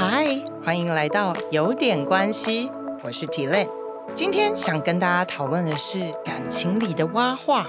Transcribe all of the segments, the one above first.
嗨，欢迎来到有点关系，我是 T Len。今天想跟大家讨论的是感情里的蛙话。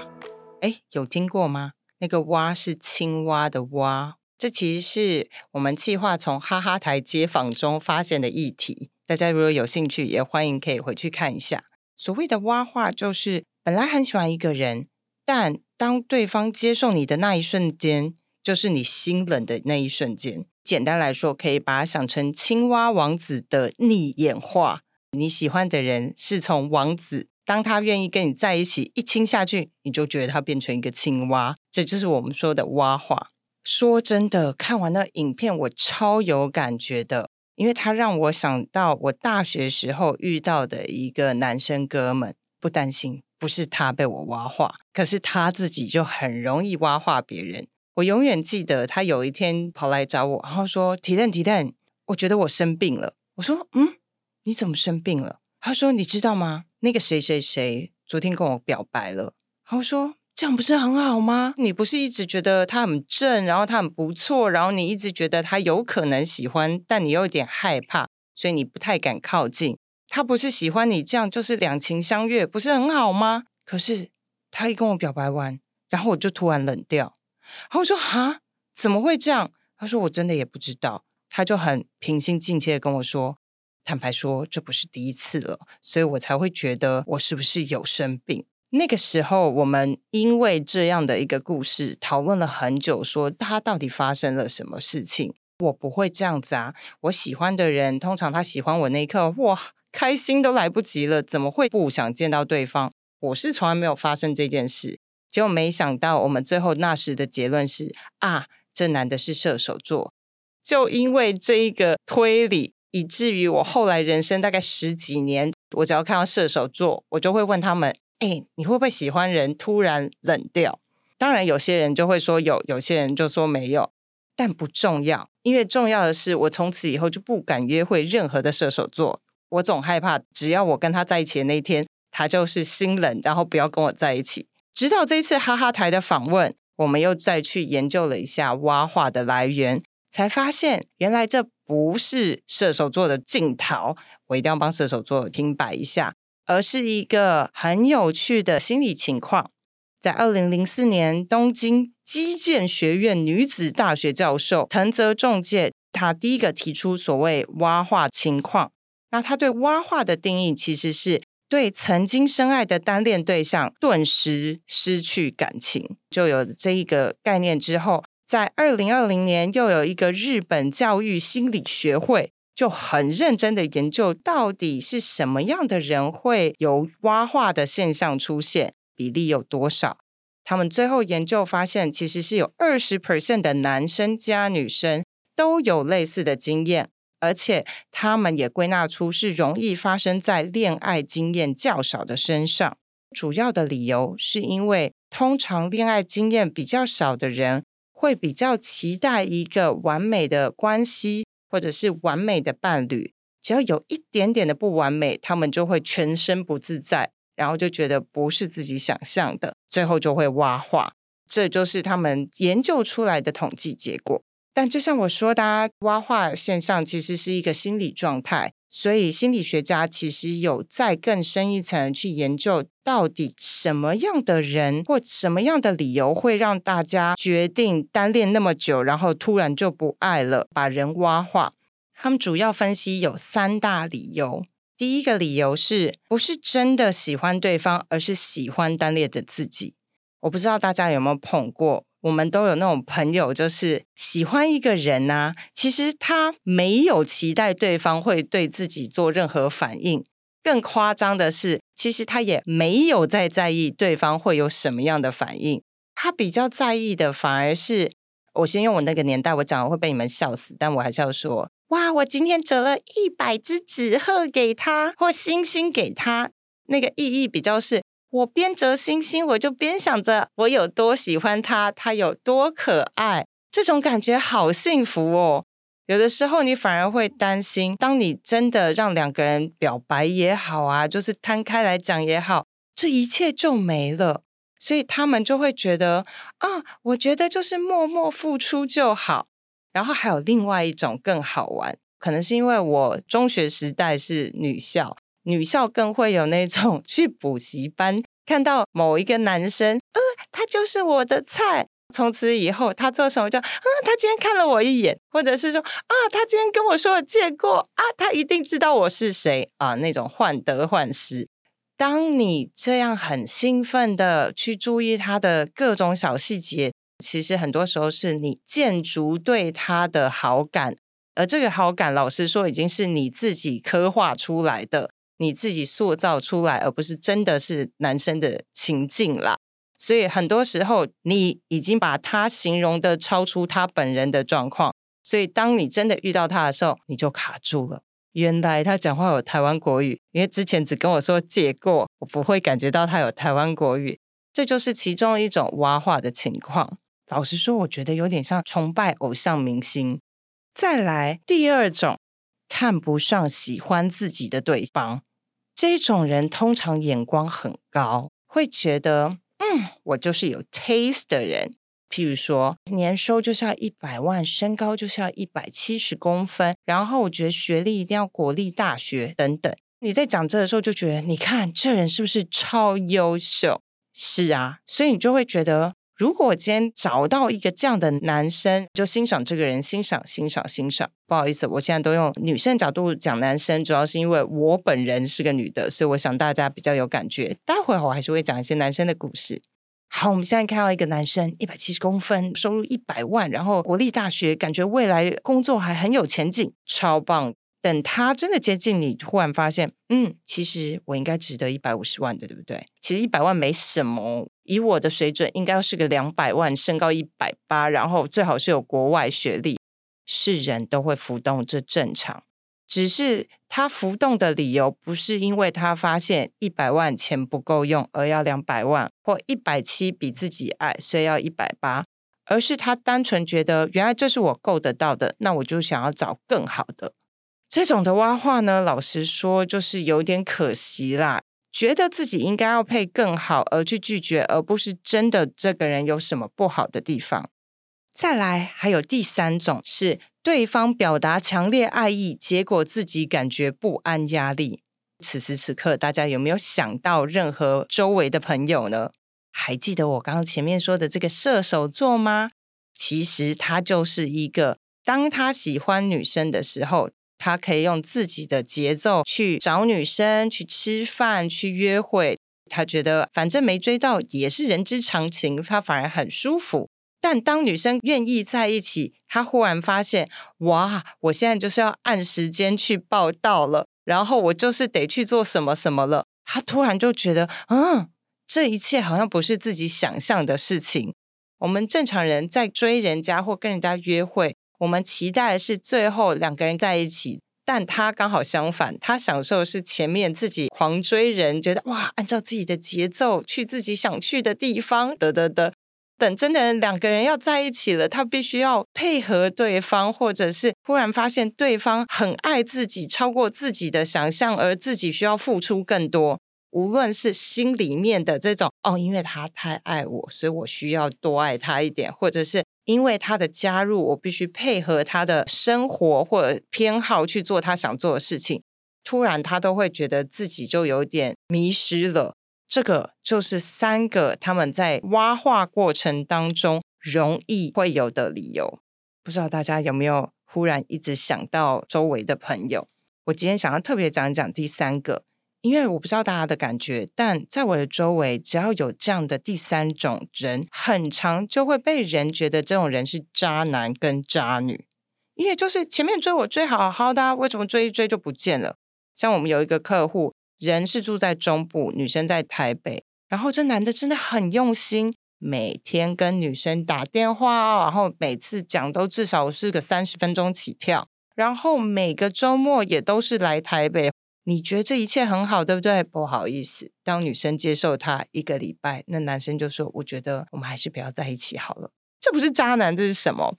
哎，有听过吗？那个蛙是青蛙的蛙。这其实是我们计划从哈哈台街访中发现的议题。大家如果有兴趣，也欢迎可以回去看一下。所谓的蛙话，就是本来很喜欢一个人，但当对方接受你的那一瞬间，就是你心冷的那一瞬间。简单来说，可以把它想成青蛙王子的逆演化。你喜欢的人是从王子，当他愿意跟你在一起，一亲下去，你就觉得他变成一个青蛙。这就是我们说的蛙化。说真的，看完那影片，我超有感觉的，因为他让我想到我大学时候遇到的一个男生哥们。不担心，不是他被我蛙化，可是他自己就很容易蛙化别人。我永远记得他有一天跑来找我，然后说：“提蛋提蛋，我觉得我生病了。”我说：“嗯，你怎么生病了？”他说：“你知道吗？那个谁谁谁昨天跟我表白了。”然后说：“这样不是很好吗？你不是一直觉得他很正，然后他很不错，然后你一直觉得他有可能喜欢，但你又有点害怕，所以你不太敢靠近。他不是喜欢你这样，就是两情相悦，不是很好吗？可是他一跟我表白完，然后我就突然冷掉。”然后我说：“哈，怎么会这样？”他说：“我真的也不知道。”他就很平心静气的跟我说：“坦白说，这不是第一次了，所以我才会觉得我是不是有生病。”那个时候，我们因为这样的一个故事讨论了很久，说他到底发生了什么事情。我不会这样子啊！我喜欢的人，通常他喜欢我那一刻，哇，开心都来不及了，怎么会不想见到对方？我是从来没有发生这件事。结果没想到，我们最后那时的结论是啊，这男的是射手座。就因为这一个推理，以至于我后来人生大概十几年，我只要看到射手座，我就会问他们：哎，你会不会喜欢人突然冷掉？当然，有些人就会说有，有些人就说没有，但不重要，因为重要的是，我从此以后就不敢约会任何的射手座。我总害怕，只要我跟他在一起的那一天，他就是心冷，然后不要跟我在一起。直到这一次哈哈台的访问，我们又再去研究了一下蛙化的来源，才发现原来这不是射手座的镜头，我一定要帮射手座平白一下，而是一个很有趣的心理情况。在二零零四年，东京基建学院女子大学教授藤泽重介，他第一个提出所谓蛙化情况。那他对蛙化的定义其实是。对曾经深爱的单恋对象顿时失去感情，就有这一个概念之后，在二零二零年又有一个日本教育心理学会就很认真的研究，到底是什么样的人会有蛙化的现象出现，比例有多少？他们最后研究发现，其实是有二十 percent 的男生加女生都有类似的经验。而且他们也归纳出是容易发生在恋爱经验较少的身上。主要的理由是因为，通常恋爱经验比较少的人会比较期待一个完美的关系，或者是完美的伴侣。只要有一点点的不完美，他们就会全身不自在，然后就觉得不是自己想象的，最后就会挖化。这就是他们研究出来的统计结果。但就像我说的，蛙化现象其实是一个心理状态，所以心理学家其实有再更深一层去研究，到底什么样的人或什么样的理由会让大家决定单恋那么久，然后突然就不爱了，把人蛙化。他们主要分析有三大理由。第一个理由是不是真的喜欢对方，而是喜欢单恋的自己？我不知道大家有没有碰过。我们都有那种朋友，就是喜欢一个人呐，其实他没有期待对方会对自己做任何反应。更夸张的是，其实他也没有在在意对方会有什么样的反应。他比较在意的，反而是我先用我那个年代，我讲会被你们笑死，但我还是要说：哇，我今天折了一百只纸鹤给他，或星星给他。那个意义比较是。我边折星星，我就边想着我有多喜欢他，他有多可爱，这种感觉好幸福哦。有的时候你反而会担心，当你真的让两个人表白也好啊，就是摊开来讲也好，这一切就没了。所以他们就会觉得啊，我觉得就是默默付出就好。然后还有另外一种更好玩，可能是因为我中学时代是女校，女校更会有那种去补习班，看到某一个男生，呃，他就是我的菜。从此以后，他做什么就啊，他今天看了我一眼，或者是说啊，他今天跟我说了见过啊，他一定知道我是谁啊，那种患得患失。当你这样很兴奋的去注意他的各种小细节，其实很多时候是你建筑对他的好感，而这个好感，老实说，已经是你自己刻画出来的，你自己塑造出来，而不是真的是男生的情境啦。所以很多时候，你已经把他形容的超出他本人的状况，所以当你真的遇到他的时候，你就卡住了。原来他讲话有台湾国语，因为之前只跟我说借过，我不会感觉到他有台湾国语，这就是其中一种挖话的情况。老实说，我觉得有点像崇拜偶像明星。再来第二种，看不上喜欢自己的对方，这种人通常眼光很高，会觉得。嗯，我就是有 taste 的人。譬如说，年收就是要一百万，身高就是要一百七十公分，然后我觉得学历一定要国立大学等等。你在讲这的时候，就觉得你看这人是不是超优秀？是啊，所以你就会觉得。如果我今天找到一个这样的男生，就欣赏这个人，欣赏、欣赏、欣赏。不好意思，我现在都用女生角度讲男生，主要是因为我本人是个女的，所以我想大家比较有感觉。待会儿我还是会讲一些男生的故事。好，我们现在看到一个男生，一百七十公分，收入一百万，然后国立大学，感觉未来工作还很有前景，超棒。等他真的接近你，忽然发现，嗯，其实我应该值得一百五十万的，对不对？其实一百万没什么，以我的水准，应该要是个两百万，身高一百八，然后最好是有国外学历，是人都会浮动，这正常。只是他浮动的理由，不是因为他发现一百万钱不够用而要两百万，或一百七比自己矮，所以要一百八，而是他单纯觉得，原来这是我够得到的，那我就想要找更好的。这种的挖话呢，老实说就是有点可惜啦。觉得自己应该要配更好而去拒绝，而不是真的这个人有什么不好的地方。再来，还有第三种是对方表达强烈爱意，结果自己感觉不安、压力。此时此刻，大家有没有想到任何周围的朋友呢？还记得我刚刚前面说的这个射手座吗？其实他就是一个，当他喜欢女生的时候。他可以用自己的节奏去找女生、去吃饭、去约会。他觉得反正没追到也是人之常情，他反而很舒服。但当女生愿意在一起，他忽然发现，哇，我现在就是要按时间去报道了，然后我就是得去做什么什么了。他突然就觉得，嗯，这一切好像不是自己想象的事情。我们正常人在追人家或跟人家约会。我们期待的是最后两个人在一起，但他刚好相反，他享受是前面自己狂追人，觉得哇，按照自己的节奏去自己想去的地方，得得得。等真的两个人要在一起了，他必须要配合对方，或者是忽然发现对方很爱自己，超过自己的想象，而自己需要付出更多。无论是心里面的这种哦，因为他太爱我，所以我需要多爱他一点，或者是。因为他的加入，我必须配合他的生活或者偏好去做他想做的事情。突然，他都会觉得自己就有点迷失了。这个就是三个他们在挖化过程当中容易会有的理由。不知道大家有没有忽然一直想到周围的朋友？我今天想要特别讲一讲第三个。因为我不知道大家的感觉，但在我的周围，只要有这样的第三种人，很长就会被人觉得这种人是渣男跟渣女。因为就是前面追我追好好的，为什么追一追就不见了？像我们有一个客户，人是住在中部，女生在台北，然后这男的真的很用心，每天跟女生打电话，然后每次讲都至少是个三十分钟起跳，然后每个周末也都是来台北。你觉得这一切很好，对不对？不好意思，当女生接受他一个礼拜，那男生就说：“我觉得我们还是不要在一起好了。”这不是渣男，这是什么？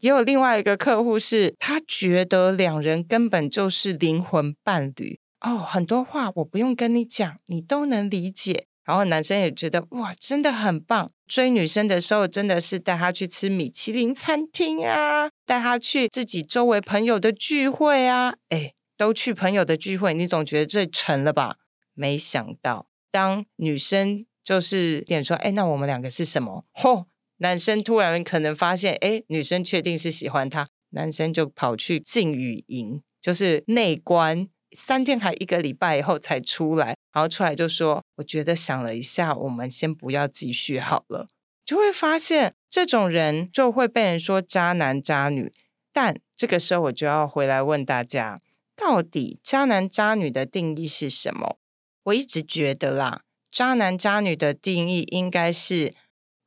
也有另外一个客户是，他觉得两人根本就是灵魂伴侣哦，很多话我不用跟你讲，你都能理解。然后男生也觉得哇，真的很棒。追女生的时候，真的是带她去吃米其林餐厅啊，带她去自己周围朋友的聚会啊，哎，都去朋友的聚会，你总觉得这成了吧？没想到，当女生就是点说，哎，那我们两个是什么？嚯，男生突然可能发现，哎，女生确定是喜欢他，男生就跑去禁语营，就是内关。三天还一个礼拜以后才出来，然后出来就说：“我觉得想了一下，我们先不要继续好了。”就会发现这种人就会被人说渣男渣女。但这个时候我就要回来问大家：到底渣男渣女的定义是什么？我一直觉得啦，渣男渣女的定义应该是：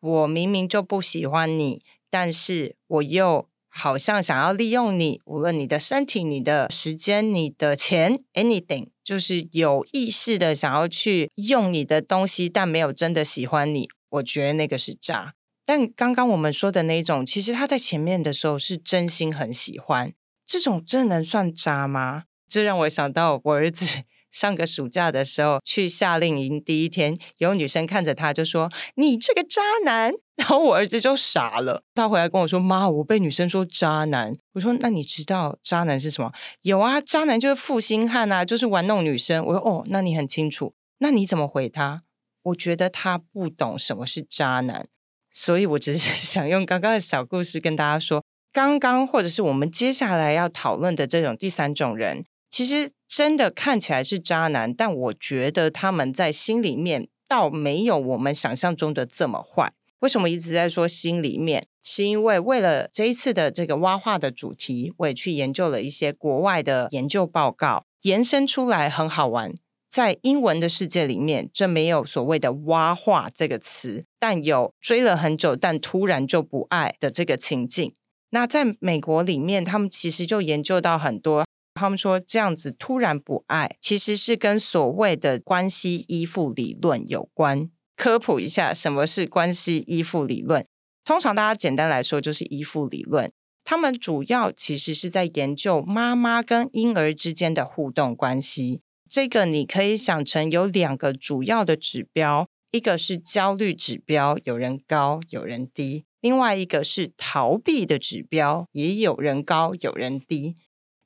我明明就不喜欢你，但是我又。好像想要利用你，无论你的身体、你的时间、你的钱，anything，就是有意识的想要去用你的东西，但没有真的喜欢你。我觉得那个是渣。但刚刚我们说的那种，其实他在前面的时候是真心很喜欢，这种真能算渣吗？这让我想到我儿子。上个暑假的时候去夏令营第一天，有女生看着他就说：“你这个渣男。”然后我儿子就傻了，他回来跟我说：“妈，我被女生说渣男。”我说：“那你知道渣男是什么？”有啊，渣男就是负心汉啊，就是玩弄女生。我说：“哦，那你很清楚。”那你怎么回他？我觉得他不懂什么是渣男，所以我只是 想用刚刚的小故事跟大家说，刚刚或者是我们接下来要讨论的这种第三种人。其实真的看起来是渣男，但我觉得他们在心里面倒没有我们想象中的这么坏。为什么一直在说心里面？是因为为了这一次的这个挖话的主题，我也去研究了一些国外的研究报告，延伸出来很好玩。在英文的世界里面，这没有所谓的挖话这个词，但有追了很久但突然就不爱的这个情境。那在美国里面，他们其实就研究到很多。他们说这样子突然不爱，其实是跟所谓的关系依附理论有关。科普一下，什么是关系依附理论？通常大家简单来说就是依附理论。他们主要其实是在研究妈妈跟婴儿之间的互动关系。这个你可以想成有两个主要的指标，一个是焦虑指标，有人高有人低；另外一个是逃避的指标，也有人高有人低。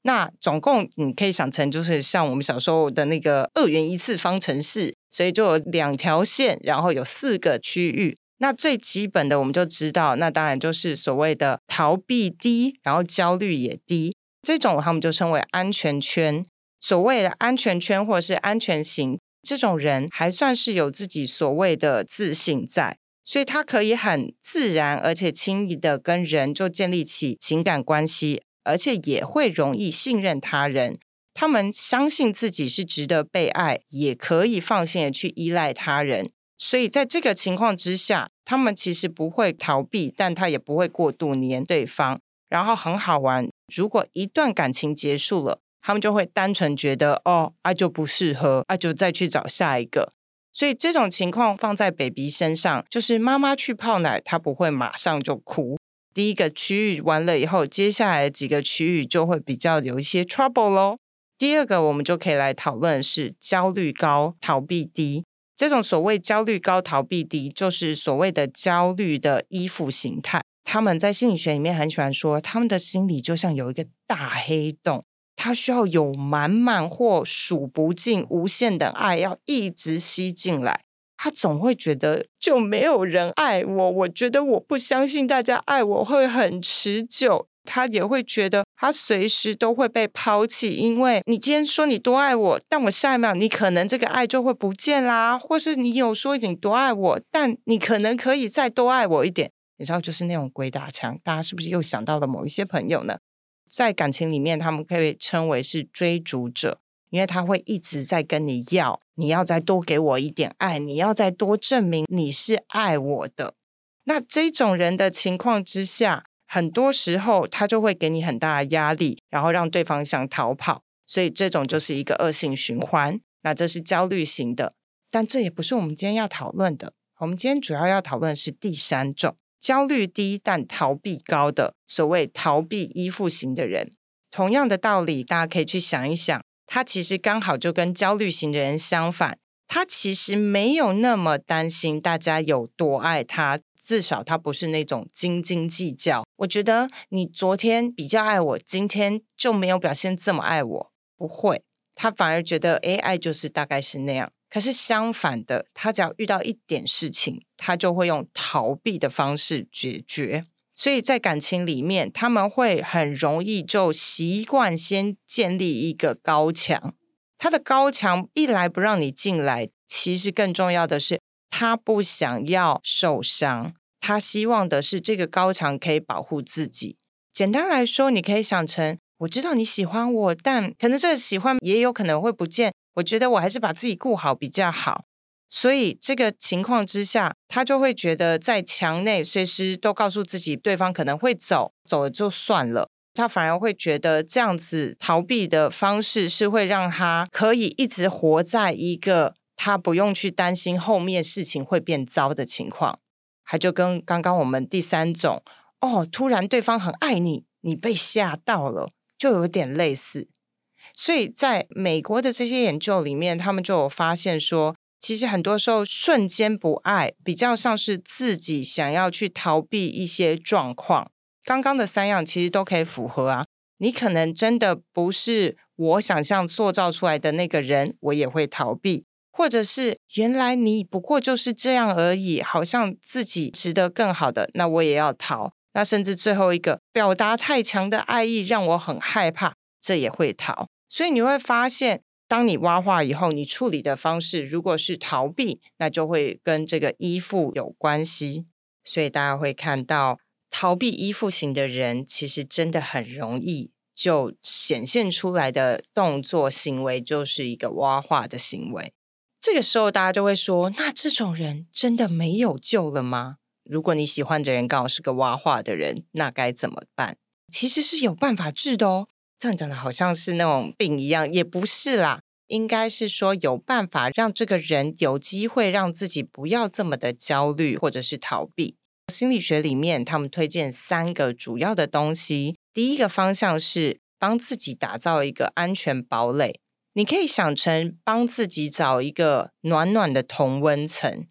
那总共你可以想成就是像我们小时候的那个二元一次方程式，所以就有两条线，然后有四个区域。那最基本的我们就知道，那当然就是所谓的逃避低，然后焦虑也低，这种他们就称为安全圈。所谓的安全圈或者是安全型，这种人还算是有自己所谓的自信在，所以他可以很自然而且轻易的跟人就建立起情感关系。而且也会容易信任他人，他们相信自己是值得被爱，也可以放心的去依赖他人。所以在这个情况之下，他们其实不会逃避，但他也不会过度黏对方。然后很好玩，如果一段感情结束了，他们就会单纯觉得哦，爱就不适合，爱就再去找下一个。所以这种情况放在 baby 身上，就是妈妈去泡奶，他不会马上就哭。第一个区域完了以后，接下来几个区域就会比较有一些 trouble 咯。第二个，我们就可以来讨论是焦虑高、逃避低。这种所谓焦虑高、逃避低，就是所谓的焦虑的依附形态。他们在心理学里面很喜欢说，他们的心里就像有一个大黑洞，他需要有满满或数不尽、无限的爱，要一直吸进来。他总会觉得就没有人爱我，我觉得我不相信大家爱我会很持久。他也会觉得他随时都会被抛弃，因为你今天说你多爱我，但我下一秒你可能这个爱就会不见啦，或是你有说你多爱我，但你可能可以再多爱我一点，你知道，就是那种鬼打墙。大家是不是又想到了某一些朋友呢？在感情里面，他们可以称为是追逐者。因为他会一直在跟你要，你要再多给我一点爱，你要再多证明你是爱我的。那这种人的情况之下，很多时候他就会给你很大的压力，然后让对方想逃跑，所以这种就是一个恶性循环。那这是焦虑型的，但这也不是我们今天要讨论的。我们今天主要要讨论的是第三种焦虑低但逃避高的所谓逃避依附型的人。同样的道理，大家可以去想一想。他其实刚好就跟焦虑型的人相反，他其实没有那么担心大家有多爱他，至少他不是那种斤斤计较。我觉得你昨天比较爱我，今天就没有表现这么爱我，不会。他反而觉得，哎，爱就是大概是那样。可是相反的，他只要遇到一点事情，他就会用逃避的方式解决。所以在感情里面，他们会很容易就习惯先建立一个高墙。他的高墙一来不让你进来，其实更重要的是，他不想要受伤，他希望的是这个高墙可以保护自己。简单来说，你可以想成：我知道你喜欢我，但可能这个喜欢也有可能会不见。我觉得我还是把自己顾好比较好。所以这个情况之下，他就会觉得在墙内随时都告诉自己，对方可能会走，走了就算了。他反而会觉得这样子逃避的方式是会让他可以一直活在一个他不用去担心后面事情会变糟的情况，还就跟刚刚我们第三种哦，突然对方很爱你，你被吓到了，就有点类似。所以在美国的这些研究里面，他们就有发现说，其实很多时候瞬间不爱，比较像是自己想要去逃避一些状况。刚刚的三样其实都可以符合啊！你可能真的不是我想象塑造出来的那个人，我也会逃避；或者是原来你不过就是这样而已，好像自己值得更好的，那我也要逃。那甚至最后一个，表达太强的爱意让我很害怕，这也会逃。所以你会发现，当你挖化以后，你处理的方式如果是逃避，那就会跟这个依附有关系。所以大家会看到。逃避依附型的人，其实真的很容易就显现出来的动作行为就是一个挖化的行为。这个时候，大家就会说：“那这种人真的没有救了吗？”如果你喜欢的人刚好是个挖化的人，那该怎么办？其实是有办法治的哦。这样讲的好像是那种病一样，也不是啦。应该是说有办法让这个人有机会让自己不要这么的焦虑，或者是逃避。心理学里面，他们推荐三个主要的东西。第一个方向是帮自己打造一个安全堡垒，你可以想成帮自己找一个暖暖的同温层。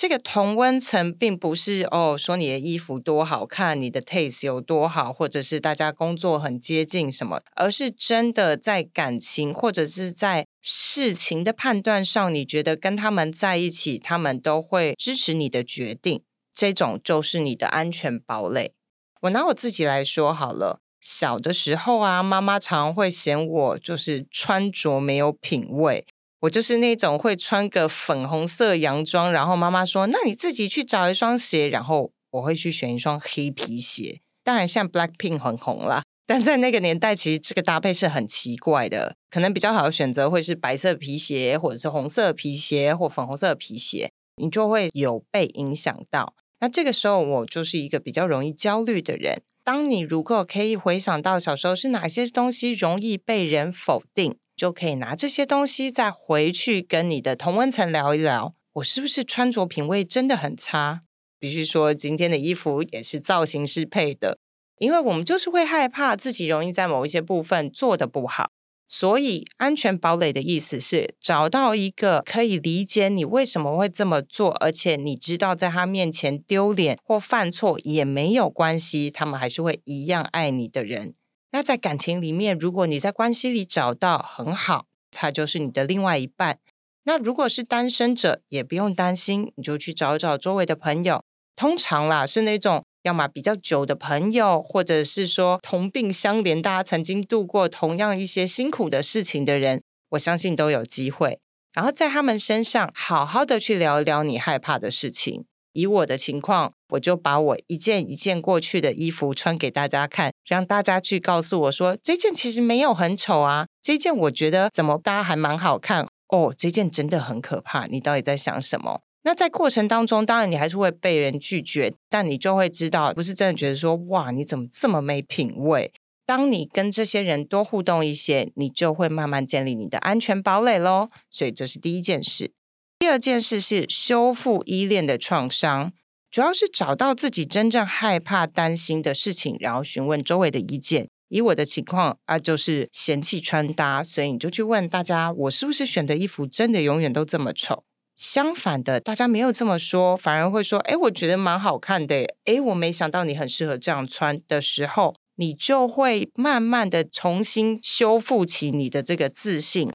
这个同温层并不是哦说你的衣服多好看，你的 taste 有多好，或者是大家工作很接近什么，而是真的在感情或者是在事情的判断上，你觉得跟他们在一起，他们都会支持你的决定。这种就是你的安全堡垒。我拿我自己来说好了，小的时候啊，妈妈常会嫌我就是穿着没有品味。我就是那种会穿个粉红色洋装，然后妈妈说：“那你自己去找一双鞋。”然后我会去选一双黑皮鞋。当然，像 Black Pink 很红啦，但在那个年代，其实这个搭配是很奇怪的。可能比较好的选择会是白色皮鞋，或者是红色皮鞋，或粉红色皮鞋。你就会有被影响到。那这个时候，我就是一个比较容易焦虑的人。当你如果可以回想到小时候是哪些东西容易被人否定，就可以拿这些东西再回去跟你的同温层聊一聊。我是不是穿着品味真的很差？必须说，今天的衣服也是造型师配的，因为我们就是会害怕自己容易在某一些部分做的不好。所以，安全堡垒的意思是找到一个可以理解你为什么会这么做，而且你知道在他面前丢脸或犯错也没有关系，他们还是会一样爱你的人。那在感情里面，如果你在关系里找到很好，他就是你的另外一半。那如果是单身者，也不用担心，你就去找找周围的朋友，通常啦是那种。要么比较久的朋友，或者是说同病相怜，大家曾经度过同样一些辛苦的事情的人，我相信都有机会。然后在他们身上好好的去聊一聊你害怕的事情。以我的情况，我就把我一件一件过去的衣服穿给大家看，让大家去告诉我说，这件其实没有很丑啊，这件我觉得怎么搭还蛮好看哦，这件真的很可怕，你到底在想什么？那在过程当中，当然你还是会被人拒绝，但你就会知道，不是真的觉得说哇，你怎么这么没品味？当你跟这些人多互动一些，你就会慢慢建立你的安全堡垒喽。所以这是第一件事。第二件事是修复依恋的创伤，主要是找到自己真正害怕、担心的事情，然后询问周围的意见。以我的情况啊，就是嫌弃穿搭，所以你就去问大家，我是不是选的衣服真的永远都这么丑？相反的，大家没有这么说，反而会说：“哎，我觉得蛮好看的。”哎，我没想到你很适合这样穿的时候，你就会慢慢的重新修复起你的这个自信。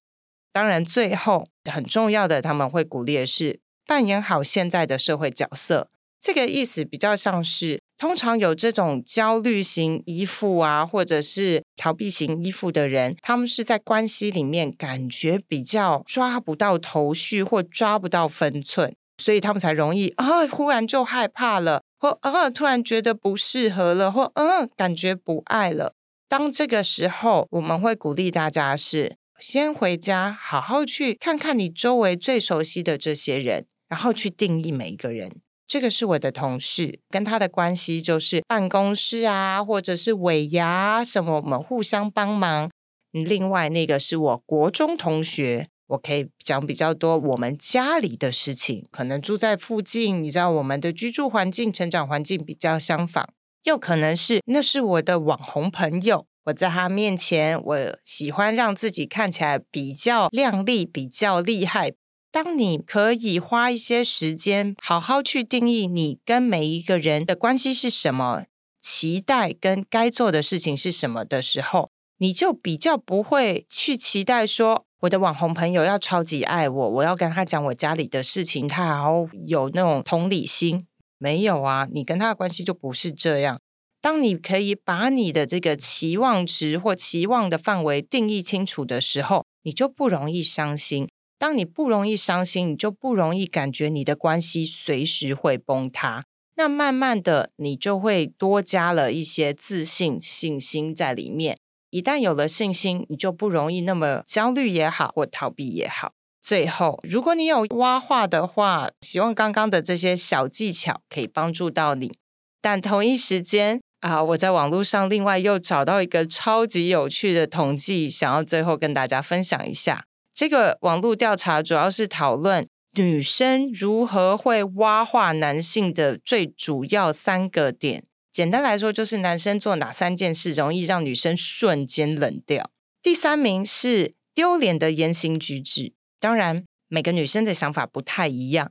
当然，最后很重要的，他们会鼓励的是扮演好现在的社会角色。这个意思比较像是，通常有这种焦虑型依附啊，或者是逃避型依附的人，他们是在关系里面感觉比较抓不到头绪或抓不到分寸，所以他们才容易啊，忽然就害怕了，或啊，突然觉得不适合了，或嗯，感觉不爱了。当这个时候，我们会鼓励大家是先回家，好好去看看你周围最熟悉的这些人，然后去定义每一个人。这个是我的同事，跟他的关系就是办公室啊，或者是尾牙什么，我们互相帮忙。另外那个是我国中同学，我可以讲比较多我们家里的事情，可能住在附近，你知道我们的居住环境、成长环境比较相仿，又可能是那是我的网红朋友，我在他面前，我喜欢让自己看起来比较靓丽、比较厉害。当你可以花一些时间，好好去定义你跟每一个人的关系是什么，期待跟该做的事情是什么的时候，你就比较不会去期待说，我的网红朋友要超级爱我，我要跟他讲我家里的事情，他好有那种同理心。没有啊，你跟他的关系就不是这样。当你可以把你的这个期望值或期望的范围定义清楚的时候，你就不容易伤心。当你不容易伤心，你就不容易感觉你的关系随时会崩塌。那慢慢的，你就会多加了一些自信、信心在里面。一旦有了信心，你就不容易那么焦虑也好，或逃避也好。最后，如果你有挖话的话，希望刚刚的这些小技巧可以帮助到你。但同一时间啊，我在网络上另外又找到一个超级有趣的统计，想要最后跟大家分享一下。这个网络调查主要是讨论女生如何会挖化男性的最主要三个点。简单来说，就是男生做哪三件事容易让女生瞬间冷掉。第三名是丢脸的言行举止，当然每个女生的想法不太一样。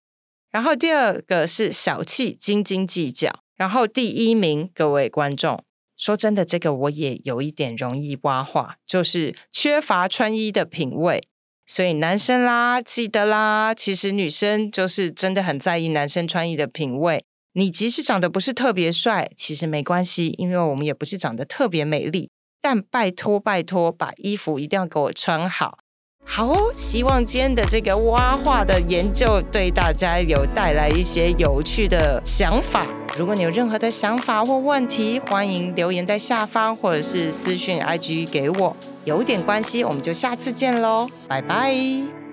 然后第二个是小气、斤斤计较。然后第一名，各位观众，说真的，这个我也有一点容易挖化，就是缺乏穿衣的品味。所以男生啦，记得啦，其实女生就是真的很在意男生穿衣的品味。你即使长得不是特别帅，其实没关系，因为我们也不是长得特别美丽。但拜托拜托，把衣服一定要给我穿好。好哦，希望今天的这个蛙画的研究对大家有带来一些有趣的想法。如果你有任何的想法或问题，欢迎留言在下方，或者是私讯 IG 给我。有点关系，我们就下次见喽，拜拜。